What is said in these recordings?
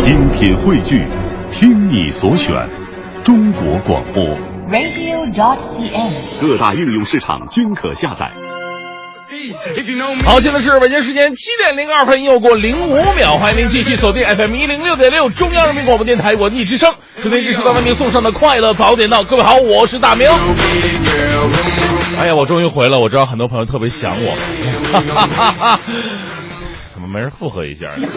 精品汇聚，听你所选，中国广播。radio.dot.cn，。各大应用市场均可下载。好，现在是北京时间七点零二分，又过零五秒，欢迎您继续锁定 FM 一零六点六中央人民广播电台文艺之声，今天这是为您送上的快乐早点到。各位好，我是大明。哎呀，我终于回了，我知道很多朋友特别想我，哈哈哈哈怎么没人附和一下呢？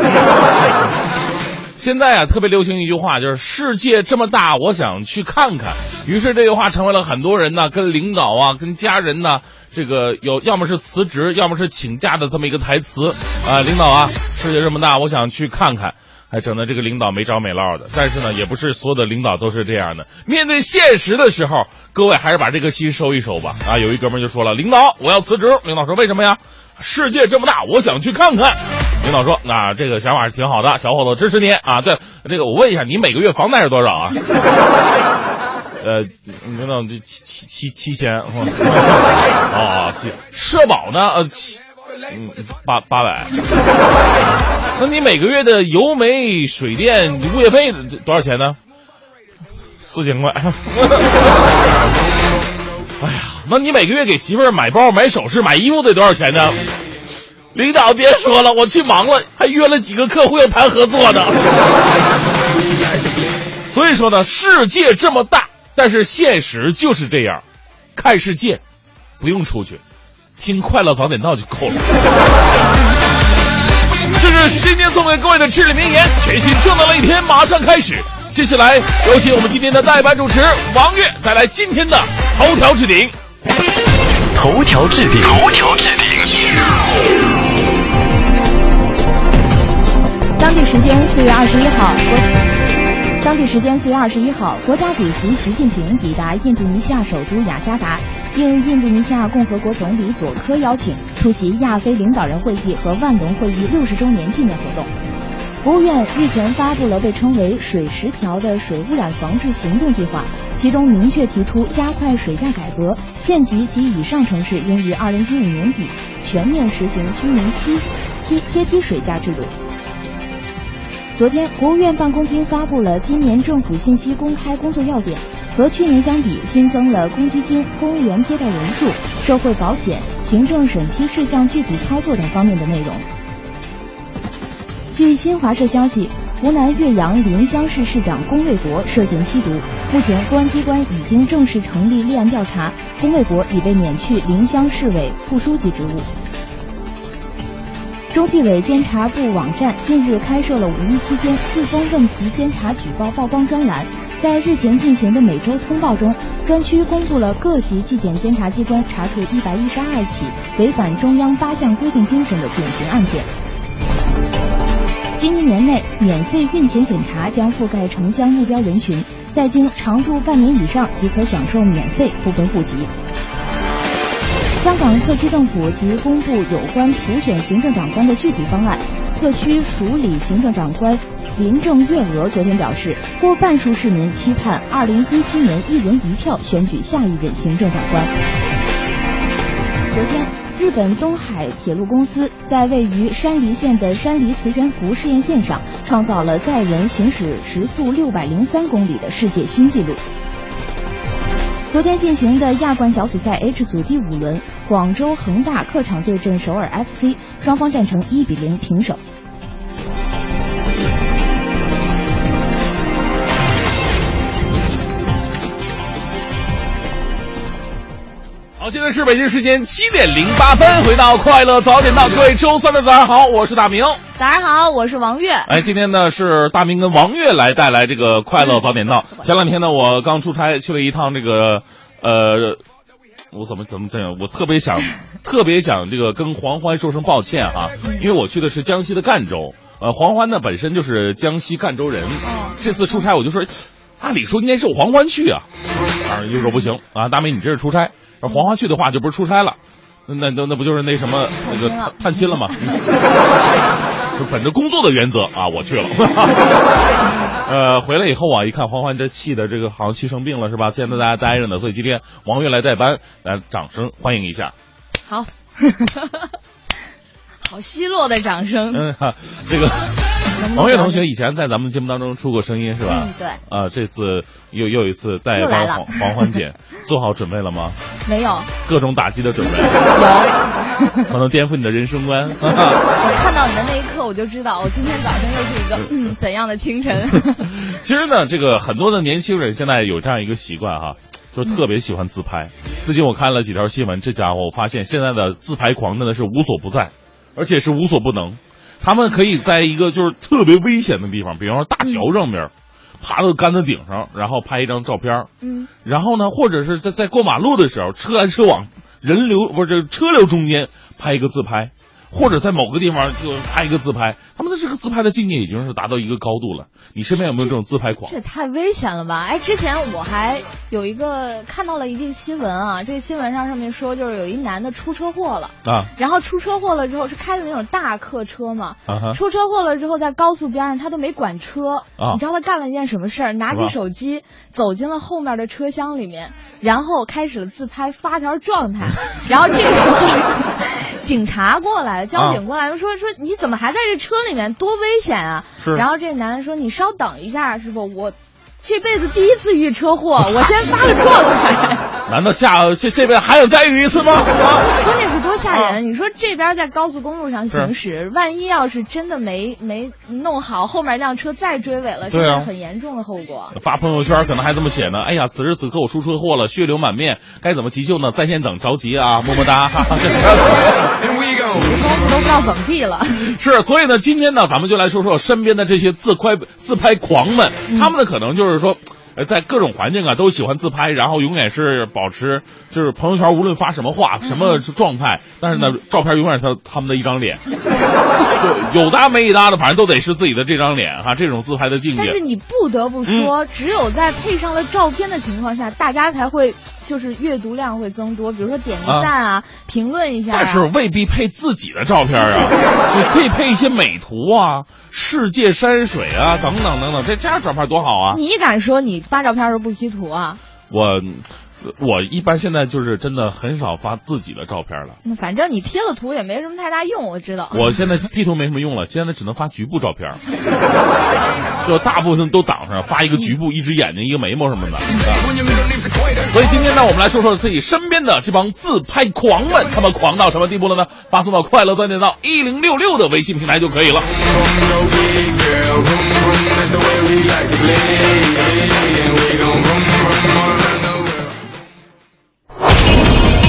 现在啊，特别流行一句话，就是“世界这么大，我想去看看”。于是这句话成为了很多人呢，跟领导啊、跟家人呢，这个有要么是辞职，要么是请假的这么一个台词啊。领导啊，世界这么大，我想去看看。还整的这个领导没着没落的，但是呢，也不是所有的领导都是这样的。面对现实的时候，各位还是把这个心收一收吧。啊，有一哥们就说了：“领导，我要辞职。”领导说：“为什么呀？”世界这么大，我想去看看。领导说：“那这个想法是挺好的，小伙子支持你啊。对，那个我问一下，你每个月房贷是多少啊？” 呃，领导这七七七七千。哦，七社保呢？呃，七嗯八八百。那你每个月的油煤水电物业费多少钱呢？四千块。哎呀，那你每个月给媳妇儿买包、买首饰、买衣服得多少钱呢？领导别说了，我去忙了，还约了几个客户要谈合作呢。所以说呢，世界这么大，但是现实就是这样，看世界，不用出去，听快乐早点到就够了。这是今天送给各位的至理名言，全新正能量一天马上开始。接下来有请我们今天的代班主持王悦带来今天的头条置顶。头条置顶，头条置顶。当地时间四月二十一号，国当地时间四月二十一号，国家主席习近平抵达印度尼西亚首都雅加达，应印度尼西亚共和国总理佐科邀请，出席亚非领导人会议和万隆会议六十周年纪念活动。国务院日前发布了被称为“水十条”的水污染防治行动计划，其中明确提出加快水价改革，县级及以上城市应于二零一五年底全面实行居民梯梯阶梯水价制度。昨天，国务院办公厅发布了今年政府信息公开工作要点，和去年相比，新增了公积金、公务员接待人数、社会保险、行政审批事项具体操作等方面的内容。据新华社消息，湖南岳阳临湘市市长龚卫国涉嫌吸毒，目前公安机关已经正式成立立案调查，龚卫国已被免去临湘市委副书记职务。中纪委监察部网站近日开设了五一期间四风问题监察举报曝光专栏，在日前进行的每周通报中，专区公布了各级纪检监察机关查处一百一十二起违反中央八项规定精神的典型案件。今年年内，免费孕前检查将覆盖城乡目标人群，在京常住半年以上即可享受免费部分户籍。香港特区政府即公布有关普选行政长官的具体方案。特区署理行政长官林郑月娥昨天表示，过半数市民期盼2017年一人一票选举下一任行政长官。昨天，日本东海铁路公司在位于山梨县的山梨磁悬浮试验线上，创造了载人行驶时速六百零三公里的世界新纪录。昨天进行的亚冠小组赛 H 组第五轮，广州恒大客场对阵首尔 FC，双方战成一比零平手。现在是北京时间七点零八分，回到快乐早点到，各位周三的早上好，我是大明。早上好，我是王悦。哎，今天呢是大明跟王悦来带来这个快乐早点到。前两天呢，我刚出差去了一趟这个，呃，我怎么怎么怎样？我特别想，特别想这个跟黄欢说声抱歉哈、因为我去的是江西的赣州，呃，黄欢呢本身就是江西赣州人，这次出差我就说，按理说应该是我黄欢去啊，当然又说不行啊，大明你这是出差，而黄花去的话就不是出差了。那那那不就是那什么那个探探亲了吗？就本着工作的原则啊，我去了。呃，回来以后啊，一看欢欢这气的这个好像气生病了是吧？现在在家待着呢，所以今天王悦来代班，来掌声欢迎一下。好，好奚落的掌声。嗯，哈，这个王悦同学以前在咱们节目当中出过声音是吧？嗯，对。啊，这次又又一次带帮黄黄欢姐，做好准备了吗？没有。各种打击的准备。有。可能颠覆你的人生观。我看到你的那一刻，我就知道我今天早上又是一个嗯怎样的清晨。其实呢，这个很多的年轻人现在有这样一个习惯哈。就特别喜欢自拍。最近我看了几条新闻，这家伙我发现现在的自拍狂真的是无所不在，而且是无所不能。他们可以在一个就是特别危险的地方，比方说大桥上面，爬到杆子顶上，然后拍一张照片。嗯。然后呢，或者是在在过马路的时候，车来车往，人流不是车流中间拍一个自拍。或者在某个地方就拍一个自拍，他们的这个自拍的境界已经是达到一个高度了。你身边有没有这种自拍狂？这也太危险了吧！哎，之前我还有一个看到了一个新闻啊，这个新闻上上面说就是有一男的出车祸了啊，然后出车祸了之后是开的那种大客车嘛，啊出车祸了之后在高速边上他都没管车啊，你知道他干了一件什么事儿？拿起手机走进了后面的车厢里面，然后开始了自拍发条状态，然后这个时候警察过来。交警过来说说你怎么还在这车里面？多危险啊！然后这男的说：“你稍等一下，师傅，我这辈子第一次遇车祸，我先发个状态。”难道下这这边还想再遇一次吗？关键是多吓人！你说这边在高速公路上行驶，万一要是真的没没弄好，后面一辆车再追尾了，这是很严重的后果。发朋友圈可能还这么写呢：“哎呀，此时此刻我出车祸了，血流满面，该怎么急救呢？在线等，着急啊，么么哒。”都不知道怎么地了。是，所以呢，今天呢，咱们就来说说身边的这些自拍自拍狂们，他们呢可能就是说。呃，在各种环境啊，都喜欢自拍，然后永远是保持就是朋友圈，无论发什么话、什么状态，但是呢，照片永远是他他们的一张脸，就有搭没一搭的，反正都得是自己的这张脸哈。这种自拍的境界。但是你不得不说，只有在配上了照片的情况下，大家才会就是阅读量会增多，比如说点个赞啊，评论一下。但是未必配自己的照片啊，你可以配一些美图啊、世界山水啊等等等等，这这样照片多好啊！你敢说你？发照片时候不 P 图啊？我，我一般现在就是真的很少发自己的照片了。那反正你 P 了图也没什么太大用，我知道。我现在 P 图没什么用了，现在只能发局部照片，就大部分都挡上，发一个局部，一只眼睛，一个眉毛什么的。所以今天呢，我们来说说自己身边的这帮自拍狂们，他们狂到什么地步了呢？发送到快乐锻炼到一零六六的微信平台就可以了。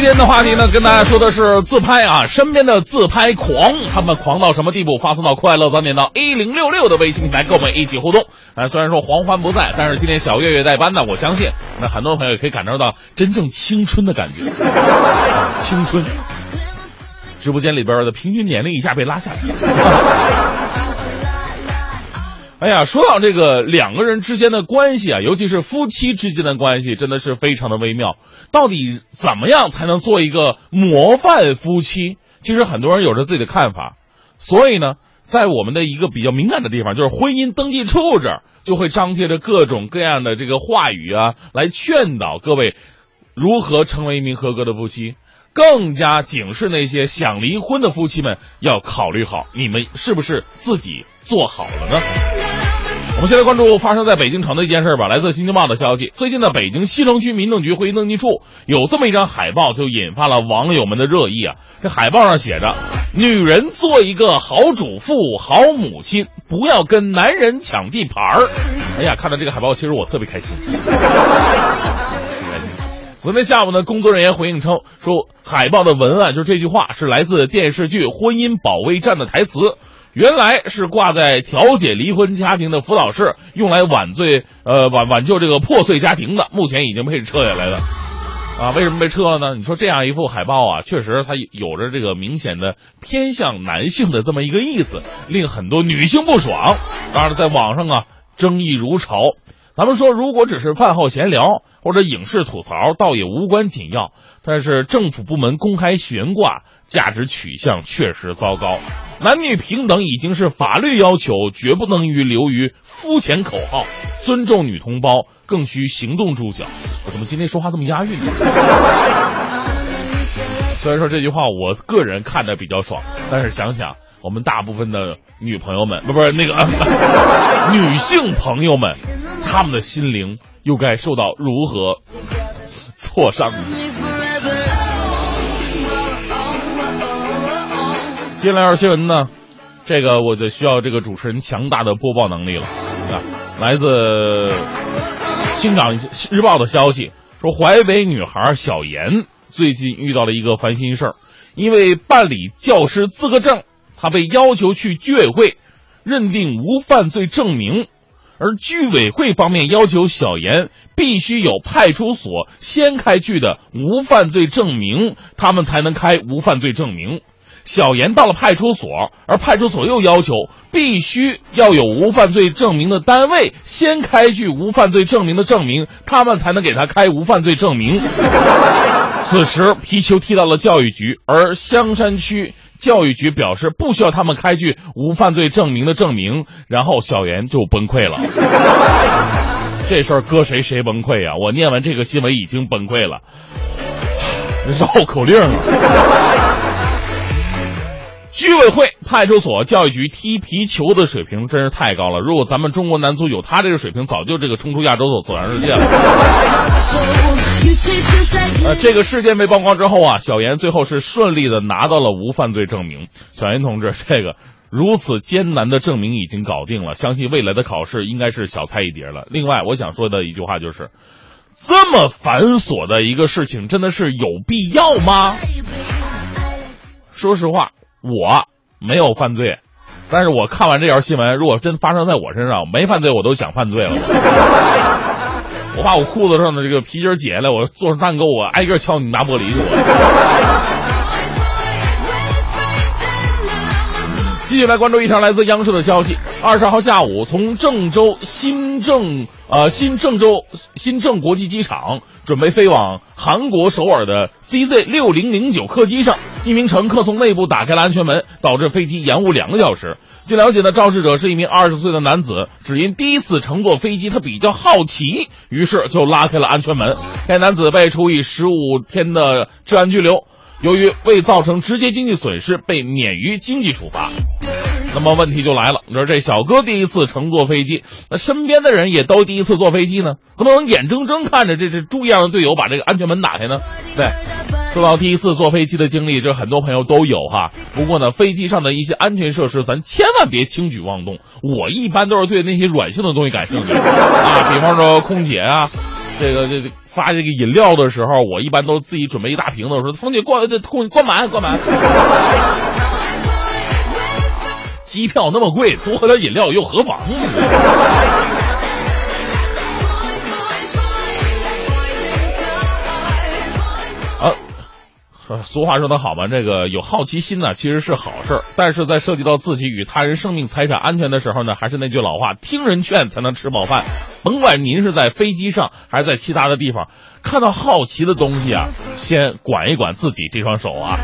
今天的话题呢，跟大家说的是自拍啊，身边的自拍狂，他们狂到什么地步？发送到快乐早点到一零六六的微信平台，跟我们一起互动。啊，虽然说黄欢不在，但是今天小月月代班呢，我相信那很多朋友也可以感受到真正青春的感觉。青春，直播间里边的平均年龄一下被拉下来。哎呀，说到这个两个人之间的关系啊，尤其是夫妻之间的关系，真的是非常的微妙。到底怎么样才能做一个模范夫妻？其实很多人有着自己的看法。所以呢，在我们的一个比较敏感的地方，就是婚姻登记处这儿，就会张贴着各种各样的这个话语啊，来劝导各位如何成为一名合格的夫妻。更加警示那些想离婚的夫妻们，要考虑好你们是不是自己做好了呢？我们先来关注发生在北京城的一件事吧。来自《新京报》的消息，最近的北京西城区民政局婚姻登记处有这么一张海报，就引发了网友们的热议啊。这海报上写着：“女人做一个好主妇、好母亲，不要跟男人抢地盘儿。”哎呀，看到这个海报，其实我特别开心。昨天下午呢，工作人员回应称说，海报的文案就是这句话是来自电视剧《婚姻保卫战》的台词，原来是挂在调解离婚家庭的辅导室，用来挽罪呃挽挽救这个破碎家庭的，目前已经被撤下来了。啊，为什么被撤了呢？你说这样一幅海报啊，确实它有着这个明显的偏向男性的这么一个意思，令很多女性不爽。当然，在网上啊，争议如潮。咱们说，如果只是饭后闲聊或者影视吐槽，倒也无关紧要。但是政府部门公开悬挂，价值取向确实糟糕。男女平等已经是法律要求，绝不能于流于肤浅口号。尊重女同胞，更需行动注脚。我怎么今天说话这么押韵呢？虽然说这句话我个人看着比较爽，但是想想我们大部分的女朋友们，不不是那个 女性朋友们，他们的心灵又该受到如何挫伤？接下来是新闻呢，这个我就需要这个主持人强大的播报能力了啊！来自《青岛日报》的消息说，淮北女孩小妍最近遇到了一个烦心事儿，因为办理教师资格证，她被要求去居委会认定无犯罪证明，而居委会方面要求小严必须有派出所先开具的无犯罪证明，他们才能开无犯罪证明。小严到了派出所，而派出所又要求必须要有无犯罪证明的单位先开具无犯罪证明的证明，他们才能给他开无犯罪证明。此时皮球踢到了教育局，而香山区教育局表示不需要他们开具无犯罪证明的证明，然后小严就崩溃了。这事儿搁谁谁崩溃呀？我念完这个新闻已经崩溃了，绕口令啊！居委会、派出所、教育局踢皮球的水平真是太高了。如果咱们中国男足有他这个水平，早就这个冲出亚洲走走向世界了。呃，这个事件被曝光之后啊，小严最后是顺利的拿到了无犯罪证明。小严同志，这个如此艰难的证明已经搞定了，相信未来的考试应该是小菜一碟了。另外，我想说的一句话就是，这么繁琐的一个事情，真的是有必要吗？说实话。我没有犯罪，但是我看完这条新闻，如果真发生在我身上，没犯罪我都想犯罪了。我把我裤子上的这个皮筋解下来，我做成蛋糕，我挨个敲你们家玻璃去。继续来关注一条来自央视的消息：二十号下午，从郑州新郑呃新郑州新郑国际机场准备飞往韩国首尔的 CZ 六零零九客机上，一名乘客从内部打开了安全门，导致飞机延误两个小时。据了解呢，肇事者是一名二十岁的男子，只因第一次乘坐飞机，他比较好奇，于是就拉开了安全门。该男子被处以十五天的治安拘留。由于未造成直接经济损失，被免于经济处罚。那么问题就来了，你说这小哥第一次乘坐飞机，那身边的人也都第一次坐飞机呢，怎么能眼睁睁看着这这猪一样的队友把这个安全门打开呢？对，说到第一次坐飞机的经历，这很多朋友都有哈。不过呢，飞机上的一些安全设施，咱千万别轻举妄动。我一般都是对那些软性的东西感兴趣啊，比方说空姐啊。这个这这发这个饮料的时候，我一般都自己准备一大瓶子，我说风姐灌这空灌满灌满。机票那么贵，多喝点饮料又何妨？俗话说得好嘛，这个有好奇心呢，其实是好事儿。但是在涉及到自己与他人生命财产安全的时候呢，还是那句老话，听人劝才能吃饱饭。甭管您是在飞机上还是在其他的地方，看到好奇的东西啊，先管一管自己这双手啊。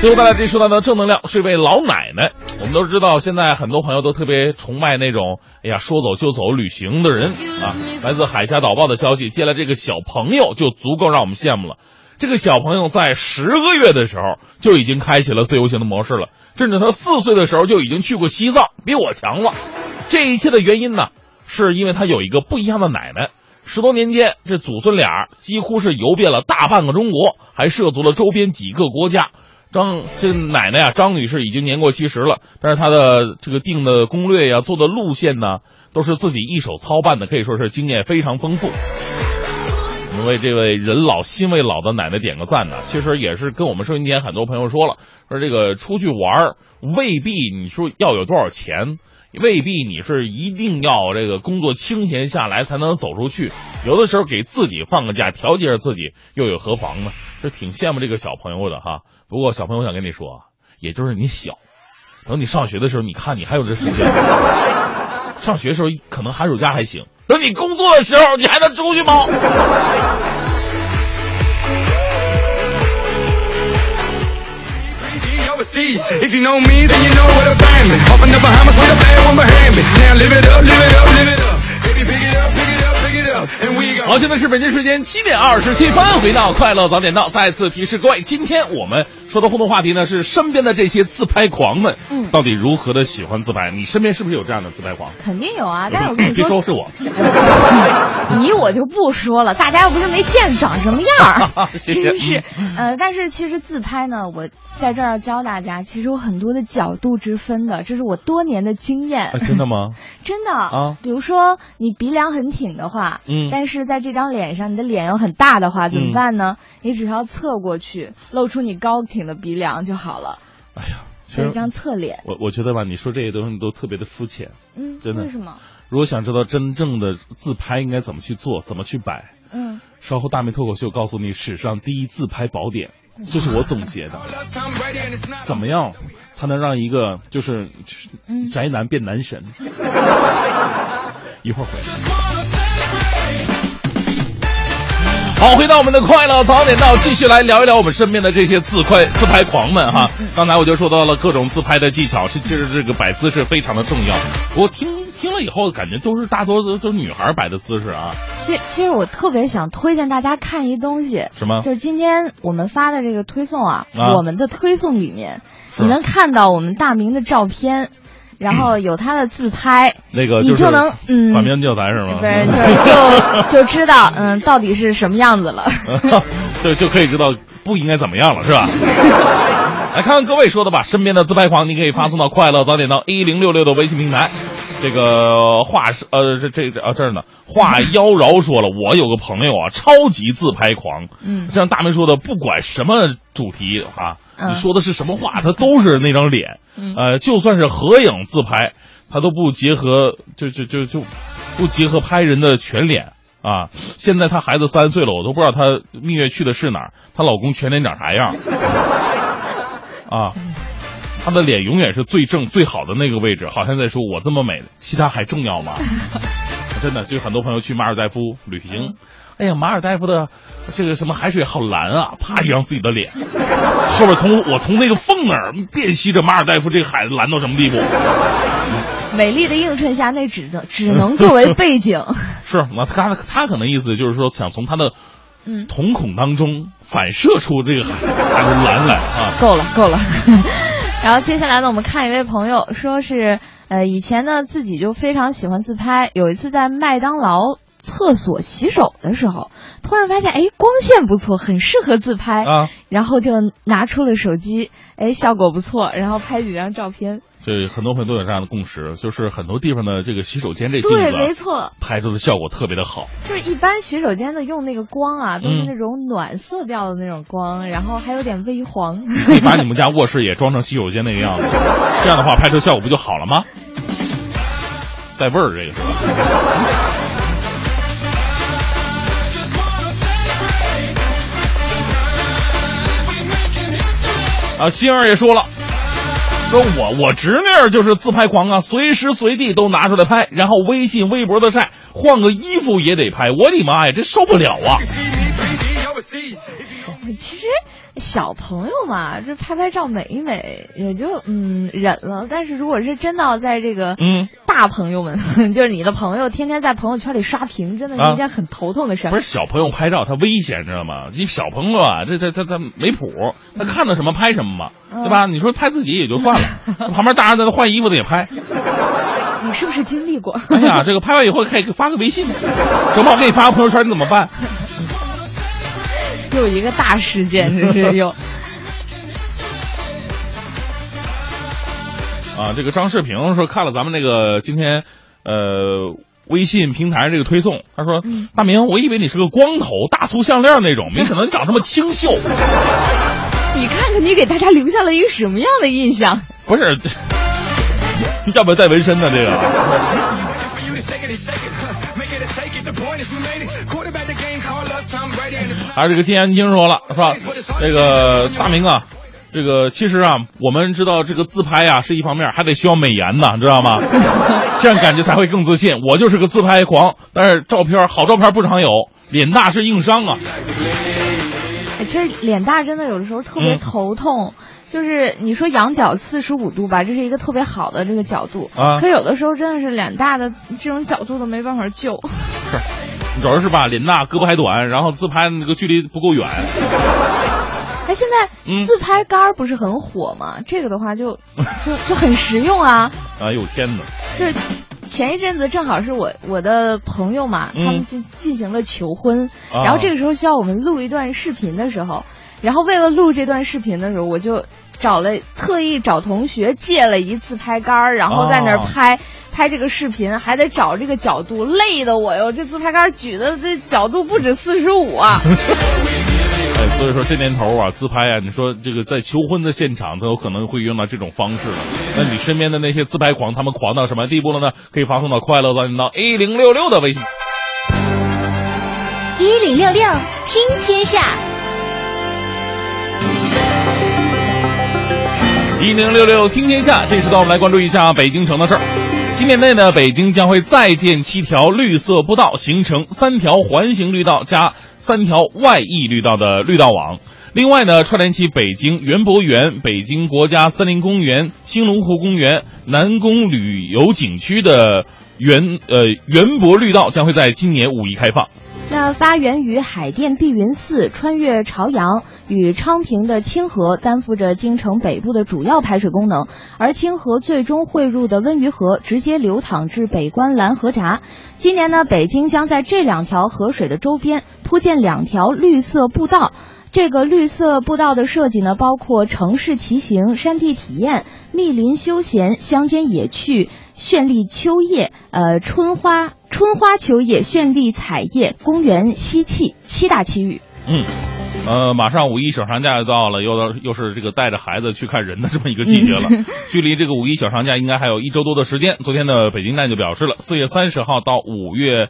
最后带来这说到的正能量是一位老奶奶。我们都知道，现在很多朋友都特别崇拜那种哎呀说走就走旅行的人啊。来自海峡导报的消息，接了这个小朋友就足够让我们羡慕了。这个小朋友在十个月的时候就已经开启了自由行的模式了，甚至他四岁的时候就已经去过西藏，比我强了。这一切的原因呢，是因为他有一个不一样的奶奶。十多年间，这祖孙俩几乎是游遍了大半个中国，还涉足了周边几个国家。张这奶奶啊，张女士已经年过七十了，但是她的这个定的攻略呀、做的路线呢，都是自己一手操办的，可以说是经验非常丰富。我们为这位人老心未老的奶奶点个赞呢。其实也是跟我们收音机前很多朋友说了，说这个出去玩未必你说要有多少钱，未必你是一定要这个工作清闲下来才能走出去，有的时候给自己放个假，调节着自己又有何妨呢？是挺羡慕这个小朋友的哈。不过小朋友，想跟你说，也就是你小，等你上学的时候，你看你还有这时间。上学的时候可能寒暑假还行，等你工作的时候，你还能出去吗好，现在是北京时间七点二十七分，回到快乐早点到，再次提示各位，今天我们说的互动话题呢是身边的这些自拍狂们，嗯，到底如何的喜欢自拍？你身边是不是有这样的自拍狂？肯定有啊，但是我跟你说，别说是我，你我就不说了，大家又不是没见长什么样儿，真是，呃，但是其实自拍呢，我。在这儿要教大家，其实有很多的角度之分的，这是我多年的经验。真的吗？真的啊！比如说你鼻梁很挺的话，嗯，但是在这张脸上，你的脸又很大的话，怎么办呢？你只要侧过去，露出你高挺的鼻梁就好了。哎呀，是一张侧脸。我我觉得吧，你说这些东西都特别的肤浅。嗯，真的。为什么？如果想知道真正的自拍应该怎么去做，怎么去摆，嗯，稍后大明脱口秀告诉你史上第一自拍宝典。这是我总结的，怎么样才能让一个就是宅男变男神？一会儿回来。好，回到我们的快乐早点到，继续来聊一聊我们身边的这些自拍自拍狂们哈。刚才我就说到了各种自拍的技巧，这其实这个摆姿势非常的重要。我听听了以后，感觉都是大多都都是女孩摆的姿势啊。其其实我特别想推荐大家看一东西，什么？就是今天我们发的这个推送啊，我们的推送里面，你能看到我们大明的照片。然后有他的自拍，那个你就能嗯，反面教材是吗？不是，就就就知道嗯到底是什么样子了，对，就可以知道不应该怎么样了，是吧？来看看各位说的吧，身边的自拍狂，你可以发送到快乐早点到 A 零六六的微信平台。这个话是呃这这啊这儿呢，话妖娆说了，我有个朋友啊，超级自拍狂，嗯，像大明说的，不管什么主题啊。你说的是什么话？他都是那张脸，呃，就算是合影自拍，他都不结合，就就就就不结合拍人的全脸啊。现在他孩子三岁了，我都不知道他蜜月去的是哪儿，她老公全脸长啥样啊？他的脸永远是最正最好的那个位置，好像在说我这么美，其他还重要吗？真的，就很多朋友去马尔代夫旅行。哎呀，马尔代夫的这个什么海水好蓝啊！啪一张自己的脸，后边从我从那个缝那儿辨析着马尔代夫这个海蓝到什么地步。美丽的映衬下，那只能只能作为背景。是，那他他可能意思就是说，想从他的瞳孔当中反射出这个海海的蓝来啊。够了，够了。然后接下来呢，我们看一位朋友说是，呃，以前呢自己就非常喜欢自拍，有一次在麦当劳。厕所洗手的时候，突然发现，哎，光线不错，很适合自拍啊。然后就拿出了手机，哎，效果不错，然后拍几张照片。这很多朋友都有这样的共识，就是很多地方的这个洗手间这镜子，对，没错，拍出的效果特别的好。就是一般洗手间的用那个光啊，都是那种暖色调的那种光，然后还有点微黄。可以把你们家卧室也装成洗手间那个样子，这样的话拍出效果不就好了吗？带味儿，这个是吧？啊，星儿也说了，说我我侄女儿就是自拍狂啊，随时随地都拿出来拍，然后微信、微博的晒，换个衣服也得拍，我的妈呀，这受不了啊！其实。小朋友嘛，这拍拍照美一美也就嗯忍了。但是如果是真的在这个嗯大朋友们，就是你的朋友，天天在朋友圈里刷屏，真的是一件很头痛的事。不是小朋友拍照他危险，知道吗？这小朋友啊，这他他他没谱，他看到什么拍什么嘛，对吧？你说拍自己也就算了，旁边大人在那换衣服的也拍。你是不是经历过？哎呀，这个拍完以后可以发个微信，正好给你发个朋友圈，你怎么办？又一个大事件，这是又。啊，这个张世平说看了咱们那个今天呃微信平台这个推送，他说大明，我以为你是个光头大粗项链那种，没想到你长这么清秀。你看看你给大家留下了一个什么样的印象？不是。要不要带纹身呢？这个。还是这个金安京说了是吧？这个大明啊，这个其实啊，我们知道这个自拍啊是一方面，还得需要美颜呢，知道吗？这样感觉才会更自信。我就是个自拍狂，但是照片好照片不常有，脸大是硬伤啊。其实脸大真的有的时候特别头痛。就是你说仰角四十五度吧，这是一个特别好的这个角度啊。可有的时候真的是脸大的这种角度都没办法救。是，主要是吧，林娜胳膊还短，然后自拍那个距离不够远。哎，现在自拍杆不是很火吗？这个的话就 就就很实用啊。哎呦天哪！就是前一阵子正好是我我的朋友嘛，他们去进行了求婚，然后这个时候需要我们录一段视频的时候。然后为了录这段视频的时候，我就找了特意找同学借了一自拍杆儿，然后在那儿拍拍这个视频，还得找这个角度，累的我哟！这自拍杆举的这角度不止四十五啊！哎，所以说这年头啊，自拍啊，你说这个在求婚的现场都有可能会用到这种方式了。那你身边的那些自拍狂，他们狂到什么地步了呢？可以发送到快乐早到一零六六的微信。一零六六听天下。一零六六听天下，这时段我们来关注一下北京城的事儿。今年内呢，北京将会再建七条绿色步道，形成三条环形绿道加三条外溢绿道的绿道网。另外呢，串联起北京园博园、北京国家森林公园、兴隆湖公园、南宫旅游景区的园呃园博绿道将会在今年五一开放。那发源于海淀碧云寺，穿越朝阳与昌平的清河，担负着京城北部的主要排水功能。而清河最终汇入的温榆河，直接流淌至北关拦河闸。今年呢，北京将在这两条河水的周边铺建两条绿色步道。这个绿色步道的设计呢，包括城市骑行、山地体验、密林休闲、乡间野趣、绚丽秋叶、呃春花。春花秋叶、绚丽彩叶、公园西气七大区域。嗯，呃，马上五一小长假就到了，又到又是这个带着孩子去看人的这么一个季节了。距离这个五一小长假应该还有一周多的时间。昨天的北京站就表示了，四月三十号到五月。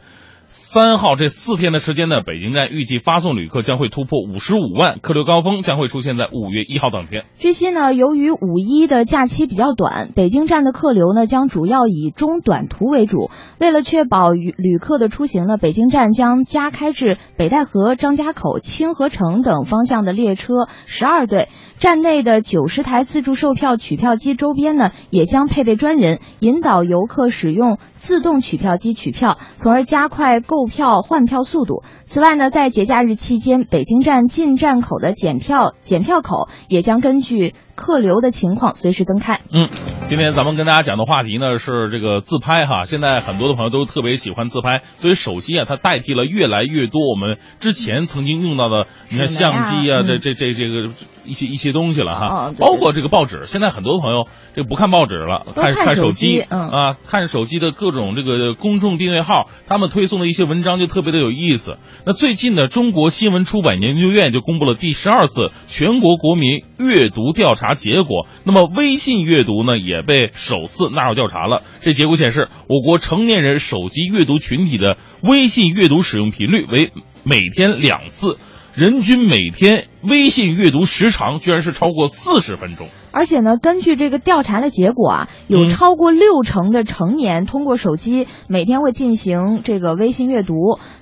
三号这四天的时间呢，北京站预计发送旅客将会突破五十五万，客流高峰将会出现在五月一号当天。据悉呢，由于五一的假期比较短，北京站的客流呢将主要以中短途为主。为了确保旅旅客的出行呢，北京站将加开至北戴河、张家口、清河城等方向的列车十二对。站内的九十台自助售票取票机周边呢，也将配备专人引导游客使用自动取票机取票，从而加快购票换票速度。此外呢，在节假日期间，北京站进站口的检票检票口也将根据。客流的情况随时增开。嗯，今天咱们跟大家讲的话题呢是这个自拍哈。现在很多的朋友都特别喜欢自拍，所以手机啊，它代替了越来越多我们之前曾经用到的，你看相机啊，这这这这个一些一些东西了哈。包括这个报纸，现在很多朋友这不看报纸了，看看手机啊，看手机的各种这个公众订阅号，他们推送的一些文章就特别的有意思。那最近呢，中国新闻出版研究院就公布了第十二次全国国民阅读调查。结果，那么微信阅读呢也被首次纳入调查了。这结果显示，我国成年人手机阅读群体的微信阅读使用频率为每天两次。人均每天微信阅读时长居然是超过四十分钟，而且呢，根据这个调查的结果啊，有超过六成的成年通过手机每天会进行这个微信阅读。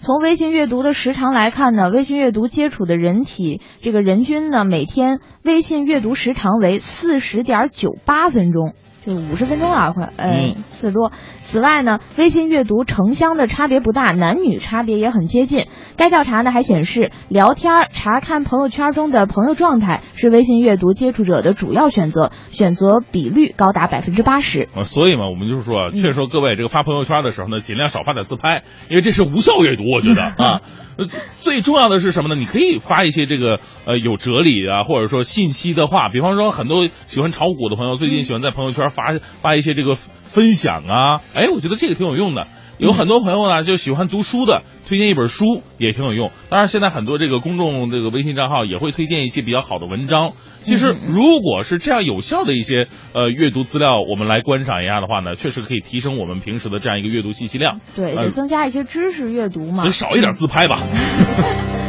从微信阅读的时长来看呢，微信阅读接触的人体这个人均呢每天微信阅读时长为四十点九八分钟。就五十分钟了，快，嗯，四十多。此外呢，微信阅读城乡的差别不大，男女差别也很接近。该调查呢还显示，聊天、查看朋友圈中的朋友状态是微信阅读接触者的主要选择，选择比率高达百分之八十。啊，所以嘛，我们就是说，劝说各位这个发朋友圈的时候呢，尽量少发点自拍，因为这是无效阅读，我觉得 啊。呃，最重要的是什么呢？你可以发一些这个呃有哲理啊，或者说信息的话，比方说很多喜欢炒股的朋友，最近喜欢在朋友圈发发一些这个分享啊，哎，我觉得这个挺有用的。有很多朋友呢就喜欢读书的，推荐一本书也挺有用。当然，现在很多这个公众这个微信账号也会推荐一些比较好的文章。其实，如果是这样有效的一些呃阅读资料，我们来观赏一下的话呢，确实可以提升我们平时的这样一个阅读信息量。对，得增加一些知识阅读嘛。得少一点自拍吧。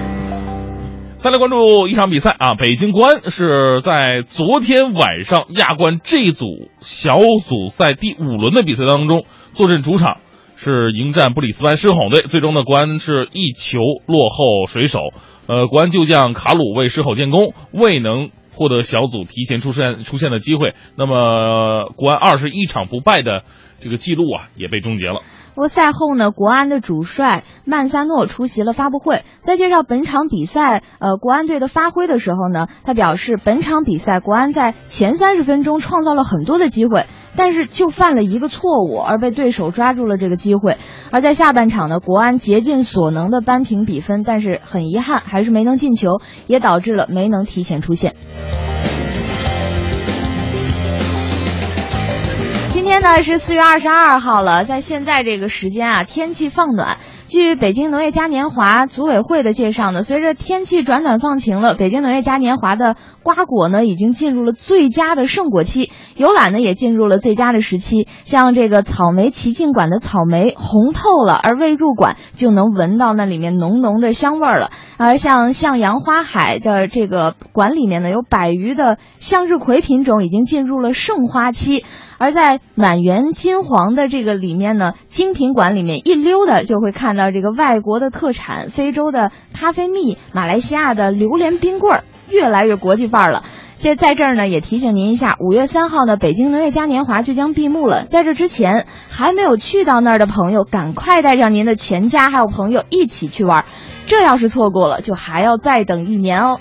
再来关注一场比赛啊！北京国安是在昨天晚上亚冠 G 组小组赛第五轮的比赛当中，坐镇主场，是迎战布里斯班狮吼队。最终呢，国安是一球落后水手。呃，国安旧将卡鲁为狮吼建功，未能获得小组提前出现出现的机会。那么，国安二十一场不败的这个记录啊，也被终结了。不过赛后呢，国安的主帅曼萨诺出席了发布会，在介绍本场比赛呃国安队的发挥的时候呢，他表示本场比赛国安在前三十分钟创造了很多的机会，但是就犯了一个错误而被对手抓住了这个机会。而在下半场呢，国安竭尽所能的扳平比分，但是很遗憾还是没能进球，也导致了没能提前出线。今天呢是四月二十二号了，在现在这个时间啊，天气放暖。据北京农业嘉年华组委会的介绍呢，随着天气转暖放晴了，北京农业嘉年华的瓜果呢已经进入了最佳的盛果期，游览呢也进入了最佳的时期。像这个草莓奇境馆的草莓红透了，而未入馆就能闻到那里面浓浓的香味儿了。而像向阳花海的这个馆里面呢，有百余的向日葵品种已经进入了盛花期。而在满园金黄的这个里面呢，精品馆里面一溜达就会看到这个外国的特产，非洲的咖啡蜜，马来西亚的榴莲冰棍儿，越来越国际范儿了。这在这儿呢，也提醒您一下，五月三号呢，北京农业嘉年华就将闭幕了。在这之前，还没有去到那儿的朋友，赶快带上您的全家还有朋友一起去玩儿。这要是错过了，就还要再等一年哦。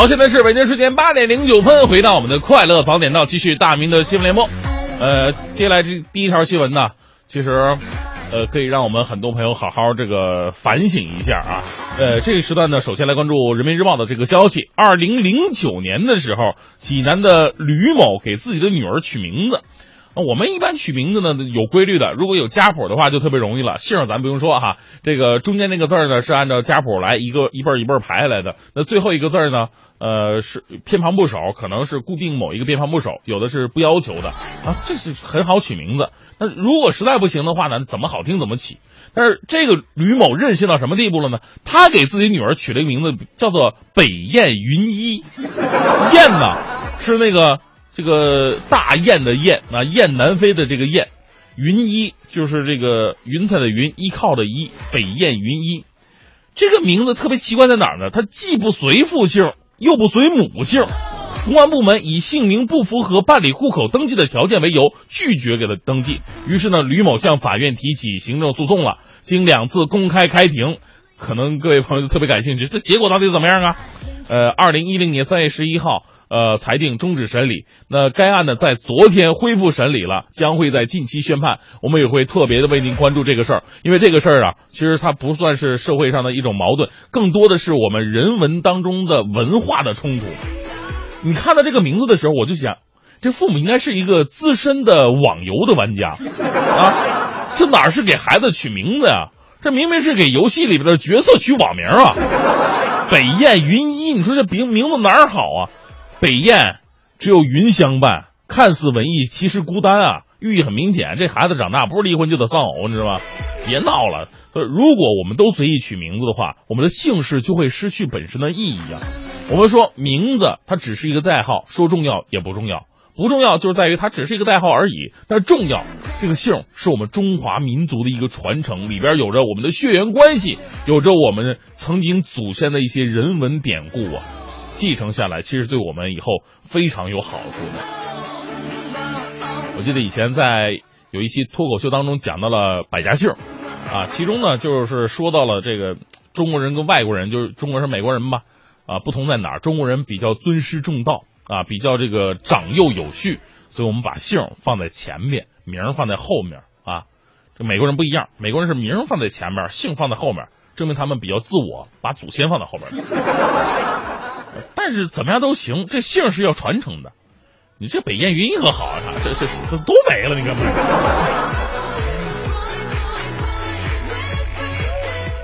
好，现在是北京时间八点零九分，回到我们的快乐早点到，继续大明的新闻联播。呃，接下来这第一条新闻呢，其实，呃，可以让我们很多朋友好好这个反省一下啊。呃，这个时段呢，首先来关注《人民日报》的这个消息：二零零九年的时候，济南的吕某给自己的女儿取名字。我们一般取名字呢有规律的，如果有家谱的话就特别容易了。姓咱不用说哈，这个中间那个字呢是按照家谱来一个一辈儿一辈儿排下来的。那最后一个字呢，呃是偏旁部首，可能是固定某一个偏旁部首，有的是不要求的啊，这是很好取名字。那如果实在不行的话呢，怎么好听怎么起。但是这个吕某任性到什么地步了呢？他给自己女儿取了一个名字叫做北雁云一，雁呢是那个。这个大雁的雁啊，雁南飞的这个雁，云依就是这个云彩的云，依靠的依，北雁云依，这个名字特别奇怪在哪儿呢？它既不随父姓，又不随母姓。公安部门以姓名不符合办理户口登记的条件为由，拒绝给他登记。于是呢，吕某向法院提起行政诉讼了。经两次公开开庭，可能各位朋友就特别感兴趣，这结果到底怎么样啊？呃，二零一零年三月十一号。呃，裁定终止审理。那该案呢，在昨天恢复审理了，将会在近期宣判。我们也会特别的为您关注这个事儿，因为这个事儿啊，其实它不算是社会上的一种矛盾，更多的是我们人文当中的文化的冲突。你看到这个名字的时候，我就想，这父母应该是一个资深的网游的玩家啊，这哪是给孩子取名字呀？这明明是给游戏里边的角色取网名啊！北雁云一，你说这名名字哪儿好啊？北雁，只有云相伴，看似文艺，其实孤单啊！寓意很明显，这孩子长大不是离婚就得丧偶，你知道吗？别闹了。如果我们都随意取名字的话，我们的姓氏就会失去本身的意义啊。我们说名字它只是一个代号，说重要也不重要，不重要就是在于它只是一个代号而已。但重要，这个姓是我们中华民族的一个传承，里边有着我们的血缘关系，有着我们曾经祖先的一些人文典故啊。继承下来，其实对我们以后非常有好处的。我记得以前在有一期脱口秀当中讲到了百家姓，啊，其中呢就是说到了这个中国人跟外国人，就是中国人是、美国人吧，啊，不同在哪儿？中国人比较尊师重道啊，比较这个长幼有序，所以我们把姓放在前面，名放在后面啊。这美国人不一样，美国人是名放在前面，姓放在后面，证明他们比较自我，把祖先放在后边。但是怎么样都行，这姓是要传承的。你这北燕云可好啊，这这这都没了，你看。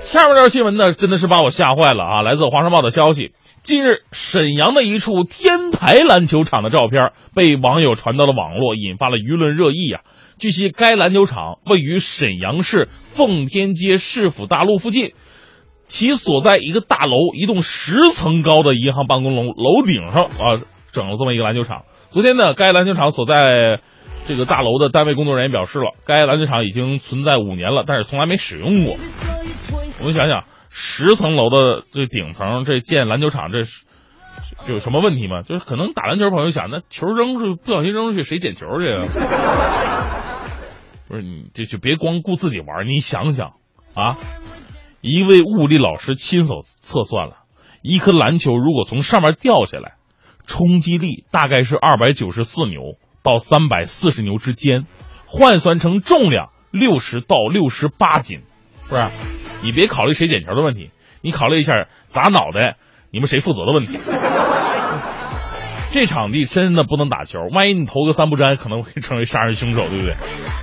下面这条新闻呢，真的是把我吓坏了啊！来自《华商报》的消息，近日沈阳的一处天台篮球场的照片被网友传到了网络，引发了舆论热议啊。据悉，该篮球场位于沈阳市奉天街市府大路附近，其所在一个大楼，一栋十层高的银行办公楼楼顶上啊，整了这么一个篮球场。昨天呢，该篮球场所在这个大楼的单位工作人员表示了，该篮球场已经存在五年了，但是从来没使用过。我们想想，十层楼的这顶层这建篮球场，这是有什么问题吗？就是可能打篮球朋友想，那球扔出去不小心扔出去，谁捡球去？不是你这就别光顾自己玩，你想想啊，一位物理老师亲手测算了，一颗篮球如果从上面掉下来，冲击力大概是二百九十四牛到三百四十牛之间，换算成重量六十到六十八斤，不是？你别考虑谁捡球的问题，你考虑一下砸脑袋，你们谁负责的问题。这场地真的不能打球，万一你投个三不沾，可能会成为杀人凶手，对不对？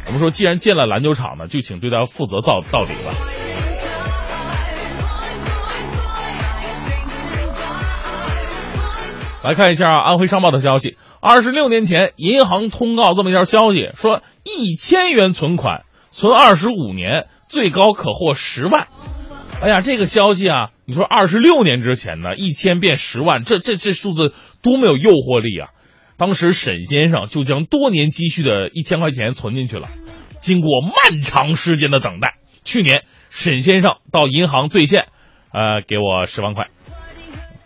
我们说，既然建了篮球场呢，就请对他负责到到底吧。来看一下安徽商报的消息，二十六年前，银行通告这么一条消息，说一千元存款存二十五年。最高可获十万，哎呀，这个消息啊，你说二十六年之前呢，一千变十万，这这这数字多么有诱惑力啊！当时沈先生就将多年积蓄的一千块钱存进去了，经过漫长时间的等待，去年沈先生到银行兑现，呃，给我十万块，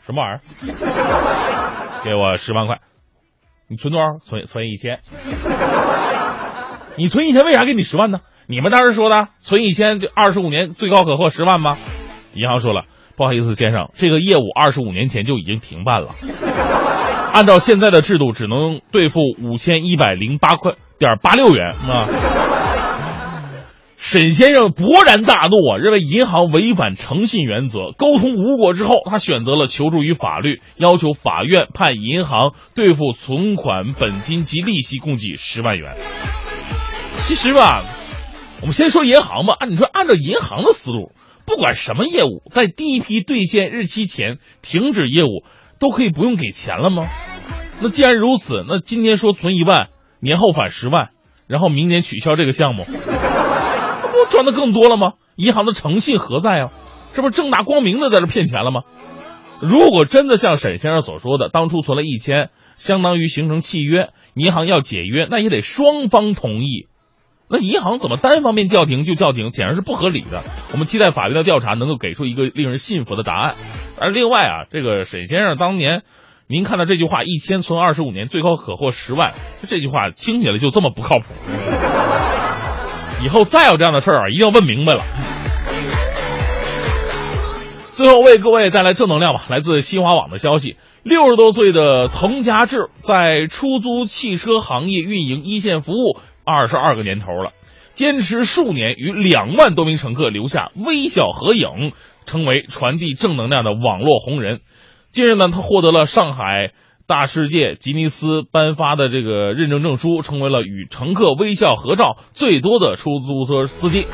什么玩意儿？给我十万块，你存多少？存存一千，你存一千，为啥给你十万呢？你们当时说的存一千，这二十五年最高可获十万吗？银行说了，不好意思，先生，这个业务二十五年前就已经停办了。按照现在的制度，只能兑付五千一百零八块点八六元啊。沈先生勃然大怒啊，认为银行违反诚信原则，沟通无果之后，他选择了求助于法律，要求法院判银行兑付存款本金及利息共计十万元。其实吧。我们先说银行吧，按你说，按照银行的思路，不管什么业务，在第一批兑现日期前停止业务，都可以不用给钱了吗？那既然如此，那今天说存一万，年后返十万，然后明年取消这个项目，赚的更多了吗？银行的诚信何在啊？这不正大光明的在这骗钱了吗？如果真的像沈先生所说的，当初存了一千，相当于形成契约，银行要解约，那也得双方同意。那银行怎么单方面叫停就叫停，显然是不合理的。我们期待法院的调查能够给出一个令人信服的答案。而另外啊，这个沈先生当年，您看到这句话“一千存二十五年，最高可获十万”，这句话听起来就这么不靠谱。以后再有这样的事儿啊，一定要问明白了。最后为各位带来正能量吧。来自新华网的消息：六十多岁的滕家志在出租汽车行业运营一线服务。二十二个年头了，坚持数年，与两万多名乘客留下微笑合影，成为传递正能量的网络红人。近日呢，他获得了上海大世界吉尼斯颁发的这个认证证书，成为了与乘客微笑合照最多的出租车司机。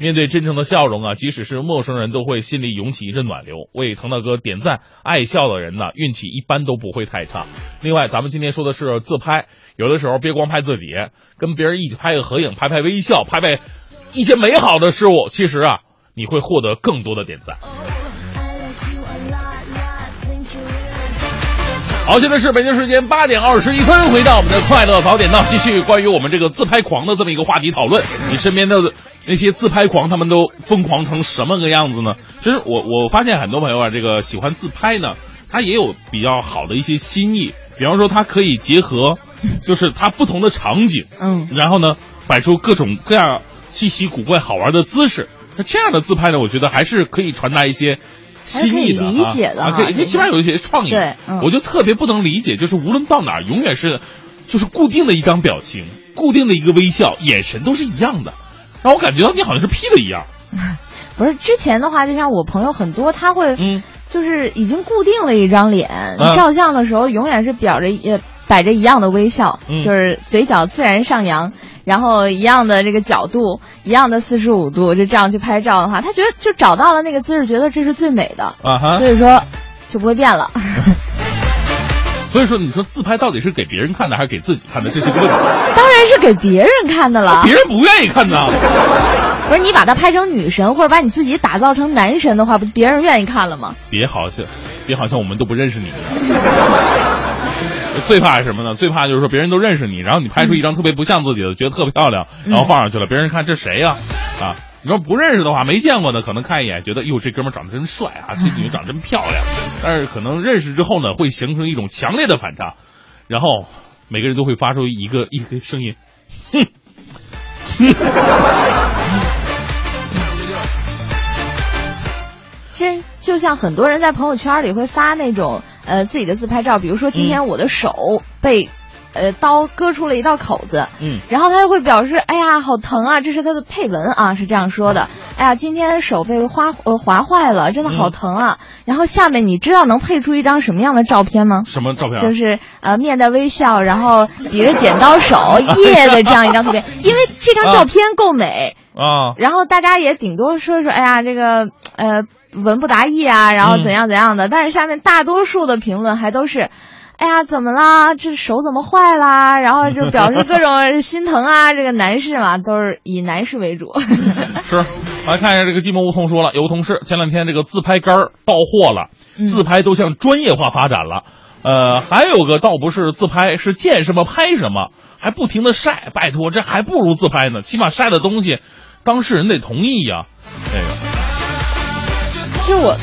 面对真诚的笑容啊，即使是陌生人都会心里涌起一阵暖流。为腾大哥点赞，爱笑的人呢，运气一般都不会太差。另外，咱们今天说的是自拍，有的时候别光拍自己，跟别人一起拍个合影，拍拍微笑，拍拍一些美好的事物，其实啊，你会获得更多的点赞。好，现在是北京时间八点二十一分，回到我们的快乐早点到，继续关于我们这个自拍狂的这么一个话题讨论。你身边的那些自拍狂，他们都疯狂成什么个样子呢？其实我我发现很多朋友啊，这个喜欢自拍呢，他也有比较好的一些心意。比方说，他可以结合，就是他不同的场景，嗯，然后呢，摆出各种各样稀奇古怪、好玩的姿势。那这样的自拍呢，我觉得还是可以传达一些心意的啊，哈可以起码有一些创意。对嗯我就特别不能理解，就是无论到哪儿，永远是就是固定的一张表情，固定的一个微笑，眼神都是一样的，让我感觉到你好像是 P 的一样。不是之前的话，就像我朋友很多，他会嗯，就是已经固定了一张脸，嗯照相的时候永远是表着呃摆着一样的微笑，嗯就是嘴角自然上扬，然后一样的这个角度，一样的四十五度，就这样去拍照的话，他觉得就找到了那个姿势，觉得这是最美的，啊哈所。以说就不会变了。所以说，你说自拍到底是给别人看的还是给自己看的？这是一个问题。当然是给别人看的了别，人不愿意看呐。不是你把它拍成女神，或者把你自己打造成男神的话，不别人愿意看了吗？别好像，别好像我们都不认识你。最怕是什么呢？最怕就是说别人都认识你，然后你拍出一张特别不像自己的，觉得特别漂亮，然后放上去了，别人看这谁呀、啊？你说不认识的话，没见过的，可能看一眼觉得哟这哥们儿长得真帅啊，这女的长得真漂亮。但是可能认识之后呢，会形成一种强烈的反差，然后每个人都会发出一个一个声音，哼。其实就像很多人在朋友圈里会发那种呃自己的自拍照，比如说今天我的手被、呃刀割出了一道口子，嗯然后他就会表示哎呀好疼啊，这是他的配文啊是这样说的，哎呀今天手被划呃划坏了，真的好疼啊。然后下面你知道能配出一张什么样的照片吗？什么照片？啊就是呃面带微笑，然后比着剪刀手 耶的这样一张图片，因为这张照片够美。啊，然后大家也顶多说说，哎呀，这个呃文不达意啊，然后怎样怎样的。但是下面大多数的评论还都是，哎呀，怎么啦？这手怎么坏啦？然后就表示各种心疼啊。这个男士嘛，都是以男士为主。是，来看一下这个寂寞梧桐说了，有个同事前两天这个自拍杆儿爆货了，嗯自拍都向专业化发展了。呃，还有个倒不是自拍，是见什么拍什么，还不停的晒。拜托，这还不如自拍呢，起码晒的东西，当事人得同意呀。这个，其实我